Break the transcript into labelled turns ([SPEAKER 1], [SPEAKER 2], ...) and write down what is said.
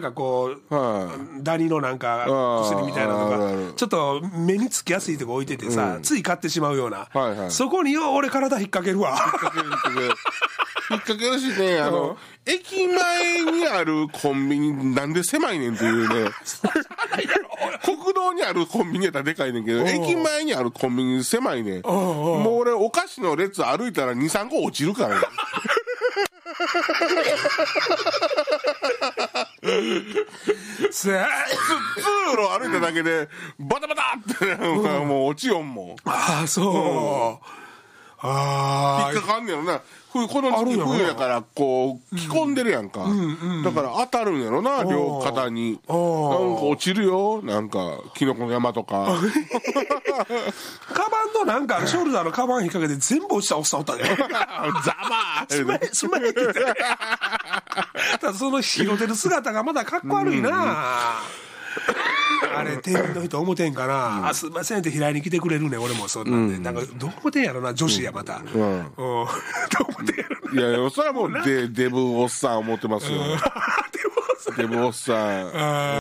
[SPEAKER 1] なんかこう、
[SPEAKER 2] は
[SPEAKER 1] ダニのなんか薬みたいなのがちょっと目につきやすいとこ置いててさ、つい買ってしまうような、
[SPEAKER 2] はいはい。
[SPEAKER 1] そこによう俺体引っ掛けるわ。
[SPEAKER 2] 引っ掛ける しねあの、駅前にあるコンビニなんで狭いねんっていうね。国道にあるコンビニやったらでかいねんけど駅前にあるコンビニ狭いねん。もう俺お菓子の列歩いたら23個落ちるからね
[SPEAKER 1] せや
[SPEAKER 2] 通路歩いただけでバタバタってもう落ちよんもん。
[SPEAKER 1] ああそう、あ
[SPEAKER 2] 引っかかんねやろな。冬この時期冬やからこう着込んでるやんか、だから当たるんやろな両肩に。なんか落ちるよ。なんかキノコの山とか。
[SPEAKER 1] あカバンのなんかショルダーのカバン引っ掛けて全部落ちたおっさんおったね
[SPEAKER 2] ざま
[SPEAKER 1] すまへんすまへんただその拾ってる姿がまだかっこ悪いな、あれ店員の人思てんかな、あすいませんって平井に来てくれるね俺も。そんなんで、なんかどう思てんやろな女子やまた、うん。どう思てんやろな。い
[SPEAKER 2] やいやそれはもうデデブおっさん思ってますよ。
[SPEAKER 1] でもさ
[SPEAKER 2] デブおっさん